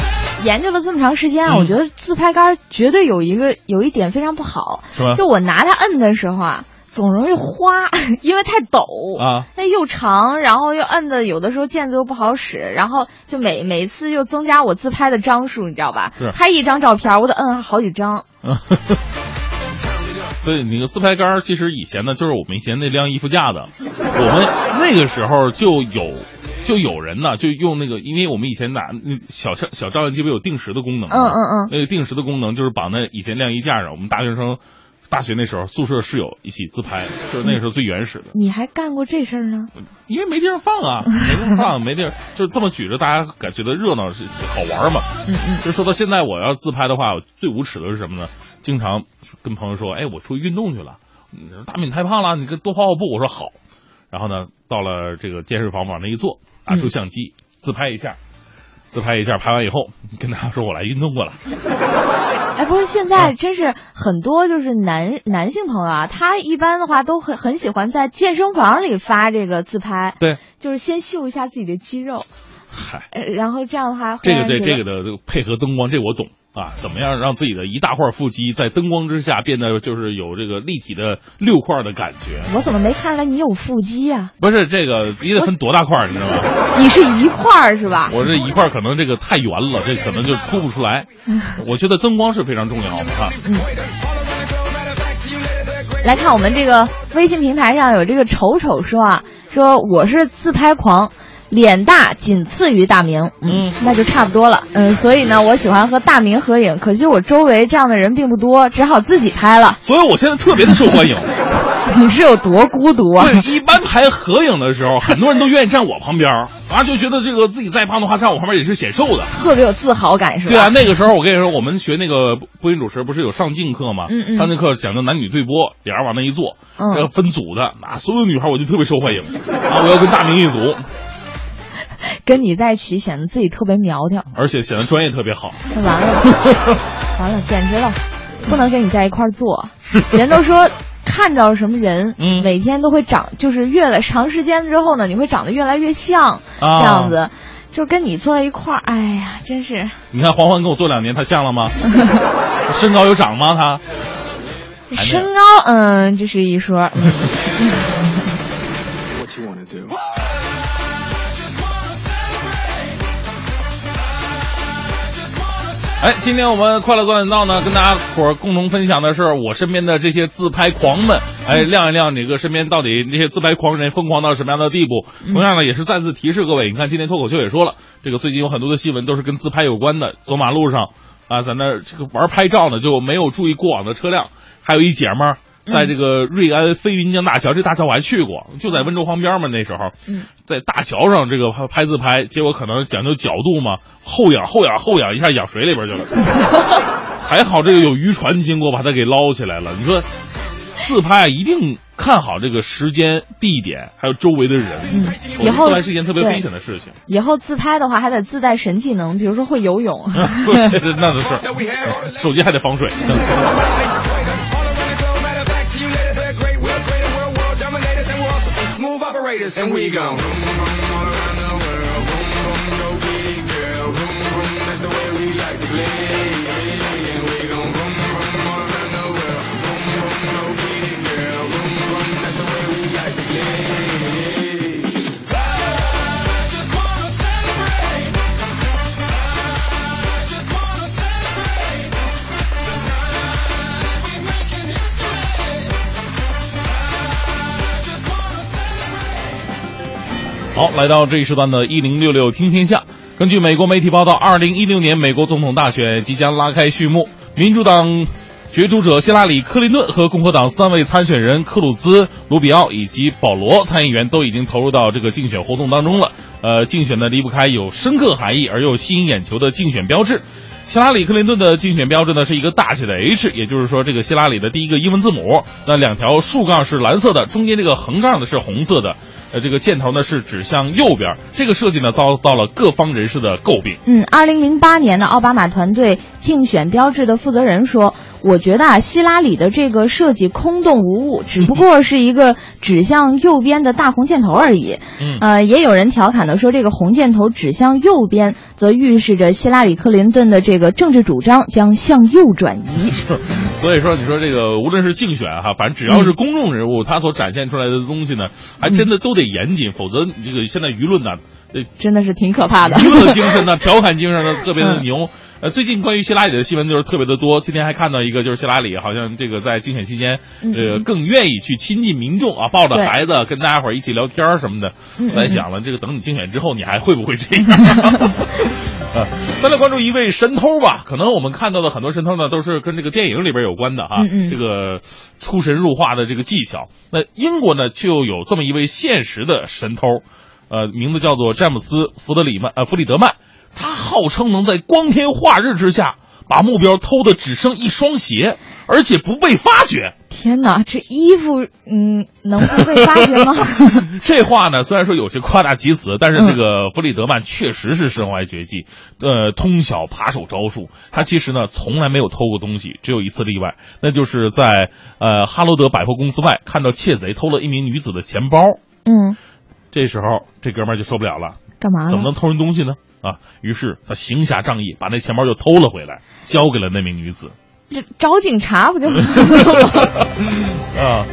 研究了这么长时间啊，嗯我觉得自拍杆绝对有一个有一点非常不好，是吧就我拿它摁的时候啊，总容易花，因为太陡啊。那又长，然后又摁的有的时候键子又不好使，然后就每每次又增加我自拍的张数，你知道吧是？拍一张照片，我得摁好几张。所以那个自拍杆，其实以前呢，就是我们以前那晾衣服架的，我们那个时候就有。就有人呢，就用那个，因为我们以前拿那小小小照相机不有定时的功能吗？嗯嗯嗯那个定时的功能就是绑在以前晾衣架上。我们大学生，大学那时候宿舍室友一起自拍，就是那个时候最原始的。你还干过这事儿呢？因为没地方放啊，没地方放，没地儿，就是这么举着，大家感觉得热闹是好玩嘛。嗯嗯，就说到现在，我要自拍的话，最无耻的是什么呢？经常跟朋友说，哎，我出去运动去了，嗯大敏太胖了，你跟多跑跑步。我说好。然后呢，到了这个健身房往那一坐，拿出相机、自拍一下，自拍一下，拍完以后跟大家说我来运动过了。哎，不是，现在真是很多就是男男性朋友啊，他一般的话都很很喜欢在健身房里发这个自拍，对，就是先秀一下自己的肌肉，嗨，呃，然后这样的话这个这让人觉得这个的这个配合灯光，这我懂啊。怎么样让自己的一大块腹肌在灯光之下变得就是有这个立体的六块的感觉？我怎么没看出来你有腹肌啊？不是这个，你得分多大块，你知道吗？你是一块儿是吧？我这一块可能这个太圆了，这可能就出不出来。我觉得灯光是非常重要的哈。嗯。来看我们这个微信平台上有这个丑丑说啊，说我是自拍狂，脸大仅次于大明，嗯那就差不多了，嗯，所以呢，我喜欢和大明合影，可惜我周围这样的人并不多，只好自己拍了。所以我现在特别的受欢迎。你是有多孤独啊？对，一般拍合影的时候，很多人都愿意站我旁边儿啊，就觉得这个自己再胖的话，站我旁边也是显瘦的。特别有自豪感是吧？对啊，那个时候我跟你说，我们学那个播音主持不是有上镜课吗？嗯嗯上镜课讲究男女对播，俩人往那一坐，嗯要分组的，啊所有女孩我就特别受欢迎啊，我要跟大明一组，跟你在一起显得自己特别苗条，而且显得专业特别好。那完了，完了，简直了，不能跟你在一块儿做。人都说看着什么人，嗯每天都会长，就是越来长时间之后呢，你会长得越来越像、啊这样子。就是跟你坐在一块儿，哎呀，真是你看黄欢跟我坐两年，他像了吗？身高有长吗？他身高，嗯，这是一说。嗯哎，今天我们快乐早点到呢，跟大家伙儿共同分享的是我身边的这些自拍狂们，哎，亮一亮你个身边到底那些自拍狂人疯狂到什么样的地步？同样呢，也是再次提示各位，你看今天脱口秀也说了，这个最近有很多的新闻都是跟自拍有关的，走马路上啊，在那儿这个玩拍照呢，就没有注意过往的车辆，还有一姐们儿。在这个瑞安飞云江大桥，这大桥我还去过，就在温州旁边嘛。那时候，在大桥上这个拍拍自拍，结果可能讲究角度嘛，后仰后仰后仰一下仰水里边去了。还好这个有渔船经过，把它给捞起来了。你说自拍一定看好这个时间、地点，还有周围的人。嗯，以后自拍是一件特别危险的事情。以后自拍的话，还得自带神技能，比如说会游泳。那是，手机还得防水。carburetors and we go. 好，来到这一时段的“一零六六听天下”。根据美国媒体报道，二零一六年美国总统大选即将拉开序幕，民主党角逐者希拉里·克林顿和共和党三位参选人克鲁兹、卢比奥以及保罗参议员都已经投入到这个竞选活动当中了。呃，竞选呢离不开有深刻含义而又吸引眼球的竞选标志。希拉里·克林顿的竞选标志呢是一个大写的 H，也就是说这个希拉里的第一个英文字母。那两条竖杠是蓝色的，中间这个横杠呢是红色的。呃，这个箭头呢是指向右边，这个设计呢遭到了各方人士的诟病。嗯，二零零八年呢奥巴马团队竞选标志的负责人说：“我觉得啊，希拉里的这个设计空洞无物，只不过是一个指向右边的大红箭头而已。”嗯，呃，也有人调侃的说，这个红箭头指向右边，则预示着希拉里·克林顿的这个政治主张将向右转移。所以说，你说这个无论是竞选哈，反正只要是公众人物，他所展现出来的东西呢，还真的都得严谨，否则这个现在舆论呢，呃，真的是挺可怕的。娱乐精神呢，调侃精神呢，特别的牛。呃，最近关于希拉里的新闻就是特别的多。今天还看到一个，就是希拉里好像这个在竞选期间，呃，更愿意去亲近民众啊，抱着孩子跟大家伙儿一起聊天儿什么的。在想了，这个等你竞选之后，你还会不会这样？啊，再来关注一位神偷吧。可能我们看到的很多神偷呢，都是跟这个电影里边有关的啊。嗯嗯这个出神入化的这个技巧。那英国呢，就有这么一位现实的神偷，呃，名字叫做詹姆斯·弗德里曼，呃，弗里德曼。他号称能在光天化日之下把目标偷的只剩一双鞋，而且不被发觉。天哪，这衣服，嗯，能不被发觉吗？这话呢，虽然说有些夸大其词，但是这个弗里德曼确实是身怀绝技，呃，通晓扒手招数。他其实呢，从来没有偷过东西，只有一次例外，那就是在呃哈罗德百货公司外看到窃贼偷了一名女子的钱包。嗯，这时候这哥们儿就受不了了，干嘛？怎么能偷人东西呢？啊，于是他行侠仗义，把那钱包就偷了回来，交给了那名女子。这找警察不就？啊，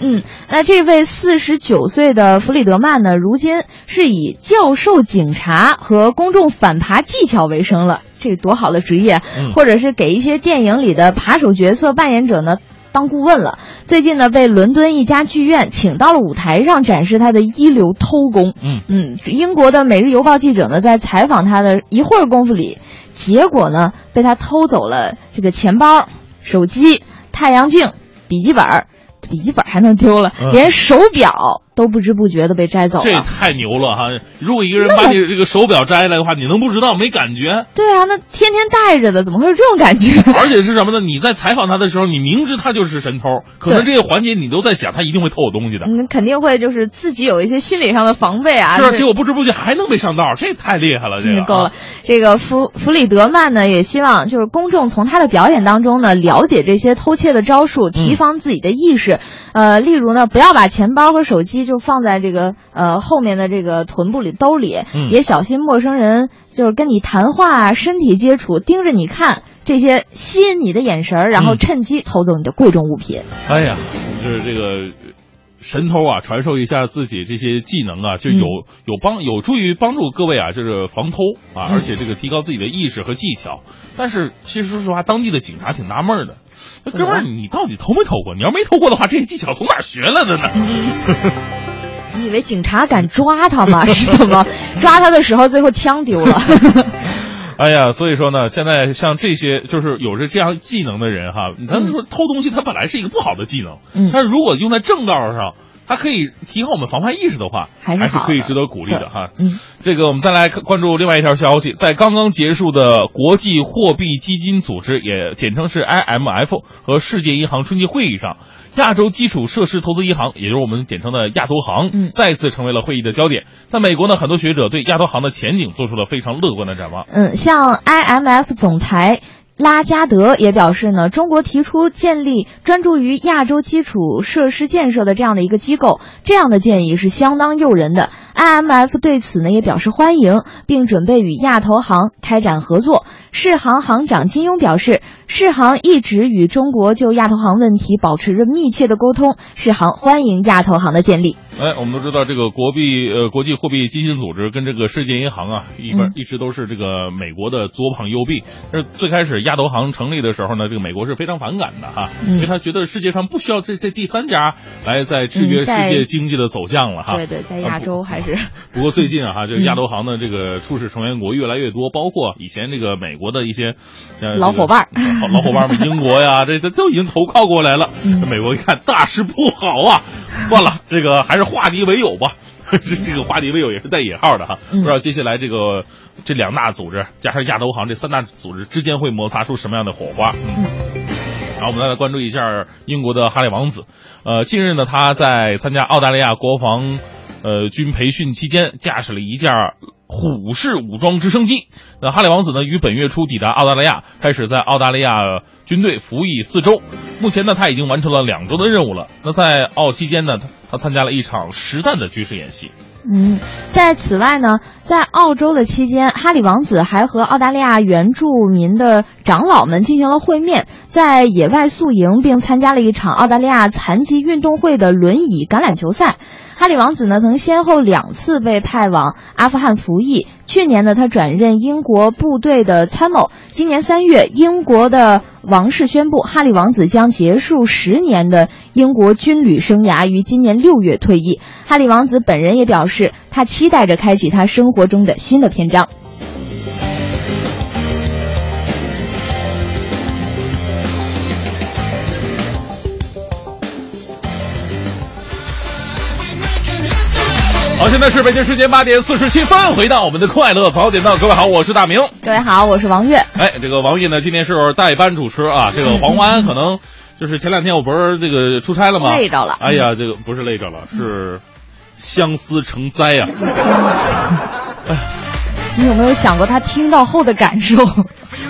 嗯，那这位四十九岁的弗里德曼呢，如今是以教授警察和公众反扒技巧为生了，这是多好的职业！嗯或者是给一些电影里的扒手角色扮演者呢当顾问了。最近呢，被伦敦一家剧院请到了舞台上展示他的一流偷工。嗯嗯，英国的《每日邮报》记者呢，在采访他的一会儿功夫里，结果呢，被他偷走了这个钱包、手机、太阳镜、笔记本儿，笔记本儿还能丢了，嗯连手表都不知不觉的被摘走了。这太牛了哈！如果一个人把你这个手表摘来的话，你能不知道没感觉？对啊，那天天戴着的，怎么会有这种感觉？而且是什么呢？你在采访他的时候，你明知他就是神偷，可能这对些环节你都在想，他一定会偷我东西的。嗯，肯定会就是自己有一些心理上的防备啊。是结果不知不觉还能被上道，这太厉害了，这个嗯，够了啊。。这个弗弗里德曼呢，也希望就是公众从他的表演当中呢，了解这些偷窃的招数，提防自己的意识。呃，例如呢，不要把钱包和手机就放在这个呃后面的这个臀部里兜里，嗯也小心陌生人就是跟你谈话啊、身体接触、盯着你看这些吸引你的眼神，然后嗯趁机偷走你的贵重物品。哎呀，就是这个神偷啊，传授一下自己这些技能啊，就有有帮有助于帮助各位啊，就是防偷啊，而且这个提高自己的意识和技巧。但是其实说实话，当地的警察挺纳闷的，那哥们儿，你到底偷没偷过？你要没偷过的话，这些技巧从哪儿学来的呢？你以为警察敢抓他吗？是怎么抓他的时候，最后枪丢了？哎呀，所以说呢，现在像这些就是有着这样技能的人哈，他说偷东西，他本来是一个不好的技能，嗯。但是如果用在正道上，它可以提高我们防范意识的话，还是还是可以值得鼓励的哈。嗯，这个我们再来关注另外一条消息，在刚刚结束的国际货币基金组织，也简称是 IMF 和世界银行春季会议上，亚洲基础设施投资银行，也就是我们简称的亚投行，嗯再次成为了会议的焦点。在美国呢，很多学者对亚投行的前景做出了非常乐观的展望。嗯，像 IMF 总裁拉加德也表示呢，中国提出建立专注于亚洲基础设施建设的这样的一个机构，这样的建议是相当诱人的。IMF 对此呢也表示欢迎，并准备与亚投行开展合作。世行行长金庸表示，世行一直与中国就亚投行问题保持着密切的沟通，世行欢迎亚投行的建立。哎，我们都知道这个国币呃国际货币基金组织跟这个世界银行啊，一般嗯一直都是这个美国的左膀右臂。但是最开始亚投行成立的时候呢，这个美国是非常反感的哈，嗯因为他觉得世界上不需要这这第三家来在制约世界经济的走向了哈。对对，在亚洲还是不过最近啊，哈，这亚投行的这个初始成员国越来越多，包括以前这个美国的一些呃老伙伴儿这个 老伙伴们，英国呀，这 这都已经投靠过来了。嗯美国一看大事不好啊，算了，这个还是化敌为友吧。这这个化敌为友也是带引号的哈，嗯不知道接下来这个这两大组织加上亚投行这三大组织之间会摩擦出什么样的火花？嗯然后我们再来关注一下英国的哈里王子。呃，近日呢，他在参加澳大利亚国防呃军培训期间，驾驶了一架虎式武装直升机。那哈里王子呢，于本月初抵达澳大利亚，开始在澳大利亚军队服役四周。目前呢，他已经完成了两周的任务了。那在澳期间呢，他他参加了一场实弹的军事演习。嗯，在此外呢，在澳洲的期间，哈里王子还和澳大利亚原住民的长老们进行了会面，在野外宿营，并参加了一场澳大利亚残疾运动会的轮椅橄榄球赛。哈里王子呢，曾先后两次被派往阿富汗服役。去年呢，他转任英国部队的参谋。今年三月，英国的王室宣布，哈里王子将结束十年的英国军旅生涯，于今年六月退役。哈里王子本人也表示，他期待着开启他生活中的新的篇章。好，现在是北京时间八点四十七分，回到我们的快乐早点到，各位好，我是大明。各位好，我是王悦。哎，这个王悦呢，今天是代班主持啊。这个黄欢可能就是前两天我不是这个出差了吗？累着了哎呀，这个不是累着了，是相思成灾呀、你有没有想过他听到后的感受？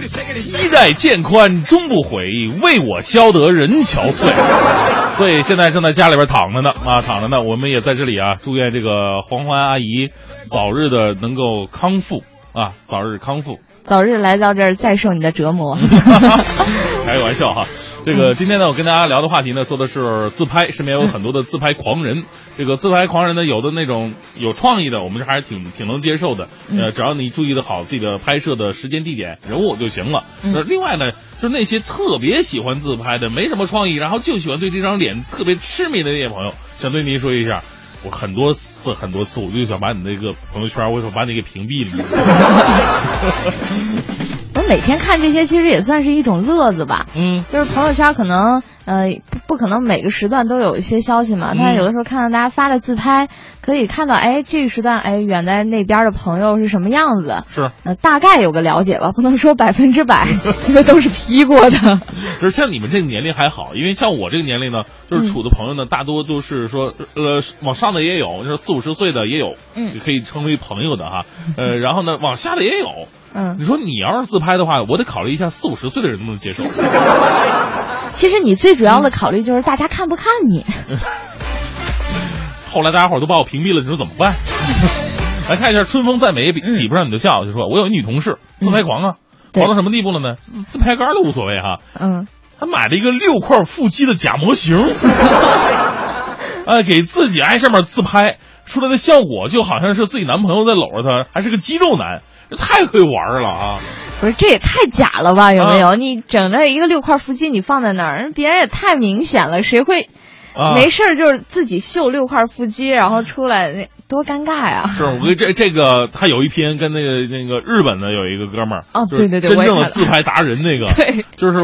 衣带渐宽终不悔，为我消得人憔悴。所以现在正在家里边躺着呢啊，躺着呢。我们也在这里啊，祝愿这个黄欢阿姨早日的能够康复啊，早日康复。早日来到这儿，再受你的折磨。开个玩笑哈，这个今天呢，我跟大家聊的话题呢，说的是自拍，身边有很多的自拍狂人。这个自拍狂人呢，有的那种有创意的，我们这还是挺挺能接受的。呃，只要你注意的好自己的拍摄的时间、地点、人物就行了。嗯那另外呢，就是那些特别喜欢自拍的，没什么创意，然后就喜欢对这张脸特别痴迷的那些朋友，想对您说一下。我很多次很多次，我就想把你那个朋友圈，我想把你给屏蔽了。我每天看这些，其实也算是一种乐子吧。嗯，就是朋友圈可能呃不不可能每个时段都有一些消息嘛，嗯但是有的时候看到大家发的自拍，可以看到哎这个时段哎远在那边的朋友是什么样子，是。呃大概有个了解吧，不能说百分之百，因为都是 P 过的。就是像你们这个年龄还好，因为像我这个年龄呢，就是处的朋友呢，大多都是说，呃，往上的也有，就是四五十岁的也有，嗯可以称为朋友的哈，呃，然后呢，往下的也有。嗯，你说你要是自拍的话，我得考虑一下四五十岁的人能不能接受。其实你最主要的考虑就是大家看不看你。后来大家伙都把我屏蔽了，你说怎么办？来看一下《春风再美也》，比嗯比不上你的笑，就说我有一女同事自拍狂啊，对狂到什么地步了呢？自拍杆都无所谓哈，嗯，她买了一个六块腹肌的假模型。哎，给自己挨上面自拍，出来的效果就好像是自己男朋友在搂着她，还是个肌肉男，这太会玩了啊！不是，这也太假了吧？有没有？你整了一个六块腹肌，你放在那儿，别人也太明显了，谁会？啊没事儿就是自己秀六块腹肌，然后出来，那多尴尬呀！是我跟这这个，他有一篇跟那个那个日本的有一个哥们儿，哦对对对真正的自拍达人那个，对，就是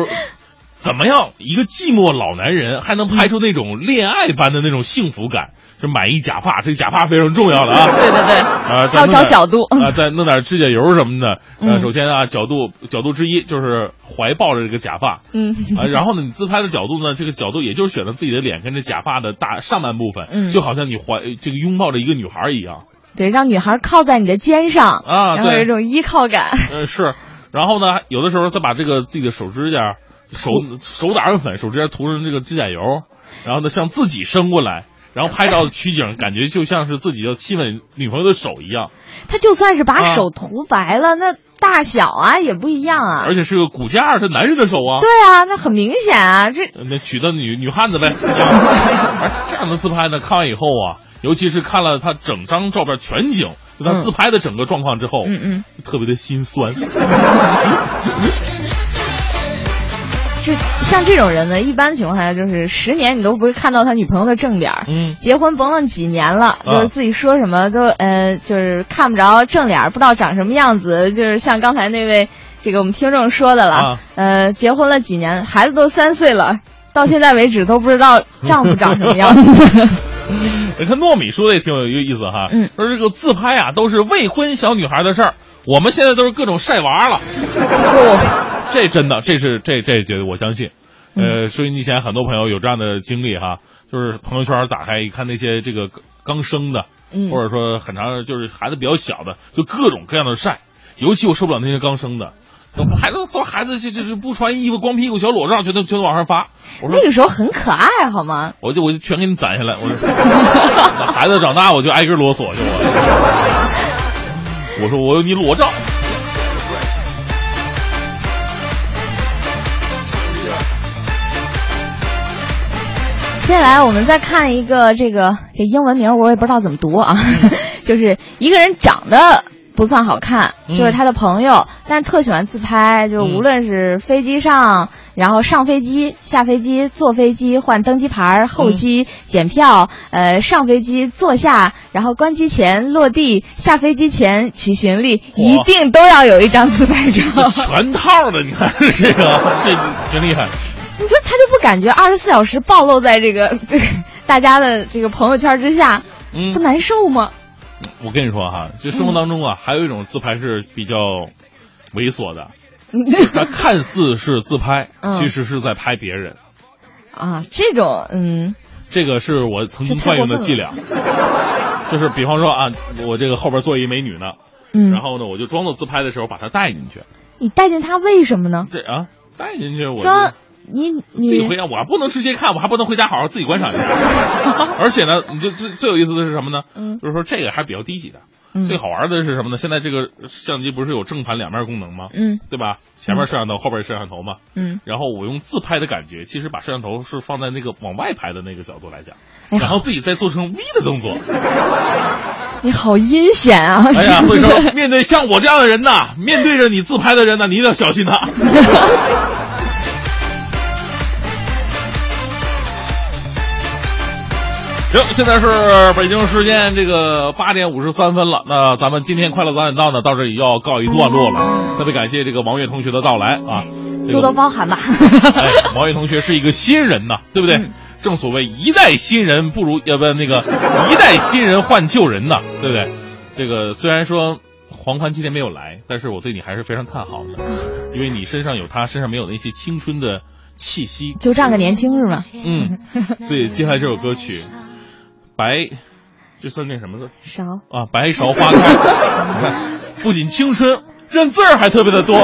怎么样一个寂寞老男人还能拍出那种恋爱般的那种幸福感？就买一假发，这个假发非常重要的啊。对对对，啊，还要找角度啊，再弄点指甲油什么的。呃，嗯首先啊，角度角度之一就是怀抱着这个假发，嗯啊，然后呢，你自拍的角度呢，这个角度也就是选择自己的脸跟这假发的大上半部分，嗯就好像你怀这个拥抱着一个女孩一样。对，让女孩靠在你的肩上啊对然后有一种依靠感。呃，是，然后呢，有的时候再把这个自己的手指甲、手手打上粉，手指甲涂上这个指甲油，然后呢向自己伸过来，然后拍照取景，感觉就像是自己要亲吻女朋友的手一样，他就算是把啊手涂白了，那大小啊也不一样啊。而且是个骨架，是男人的手啊。对啊，那很明显啊，这那娶的女女汉子呗。而 这样的自拍呢，看完以后啊，尤其是看了他整张照片全景，就他嗯自拍的整个状况之后，嗯嗯，特别的心酸。就像这种人呢，一般情况下就是十年你都不会看到他女朋友的正脸儿。嗯结婚甭论几年了，啊就是自己说什么都呃，就是看不着正脸儿，不知道长什么样子。就是像刚才那位这个我们听众说的了，啊呃，结婚了几年，孩子都三岁了，到现在为止都不知道丈夫长什么样子。你看糯米说的也挺有意思哈，嗯说这个自拍啊都是未婚小女孩的事儿，我们现在都是各种晒娃了。这真的，这是这这觉得我相信。呃，收音机前很多朋友有这样的经历哈，就是朋友圈打开一看那些这个刚生的，嗯或者说很长就是孩子比较小的，就各种各样的晒。尤其我受不了那些刚生的，孩子说孩子就就是不穿衣服，光屁股小裸照，全都全都往上发。我说那个时候很可爱，好吗？我就我就全给你攒下来，我说那 孩子长大我就挨个啰嗦去我。我说我有你裸照，接下来我们再看一个这个这英文名，我也不知道怎么读啊，就是一个人长得不算好看，嗯就是他的朋友，但特喜欢自拍，就是嗯无论是飞机上，然后上飞机、下飞机、坐飞机、换登机牌、候机、检票，呃，上飞机、坐下，然后关机前落地，下飞机前取行李，一定都要有一张自拍照。全套的，你看这个 这真厉害。你说他就不感觉二十四小时暴露在这个这个大家的这个朋友圈之下，嗯不难受吗？我跟你说哈，就生活当中啊，还有一种自拍是比较猥琐的，它看似是自拍，嗯其实是在拍别人。啊，这种嗯这个是我曾经惯用的伎俩，就是比方说啊，我这个后边坐一美女呢，嗯，然后呢，我就装作自拍的时候把她带进去。你带进她为什么呢？对啊，带进去我说就你自你己回家，我还不能直接看，我还不能回家好好自己观赏一下。而且呢，你就最最有意思的是什么呢？嗯就是说这个还比较低级的。嗯最好玩的是什么呢？现在这个相机不是有正反两面功能吗？嗯对吧？前面摄像头，后边摄像头嘛。嗯，然后我用自拍的感觉，其实把摄像头是放在那个往外拍的那个角度来讲，哎然后自己再做成 V 的动作。你好阴险啊！哎呀，所以说面对像我这样的人呐，面对着你自拍的人呢，你一定要小心他。行，现在是北京时间这个八点五十三分了。那咱们今天快乐早点到呢，到这里要告一段落了。特别感谢这个王悦同学的到来啊，这个多多包涵吧。哎，王悦同学是一个新人呐，对不对？嗯正所谓一代新人不如要不那个一代新人换旧人呐，对不对？这个虽然说黄欢今天没有来，但是我对你还是非常看好的，因为你身上有他身上没有那些青春的气息。就仗个年轻是吗？嗯，所以接下来这首歌曲《白这算那什么字？韶啊白韶花开。你 看不仅青春认字儿还特别的多。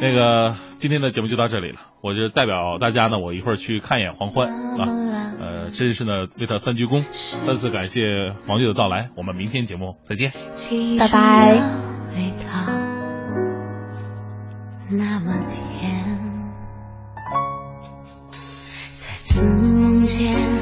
那个今天的节目就到这里了。我就代表大家呢我一会儿去看一眼黄欢啊呃真是呢为他三鞠躬。再次感谢王月的到来我们明天节目再见。拜拜。那么甜。再次梦见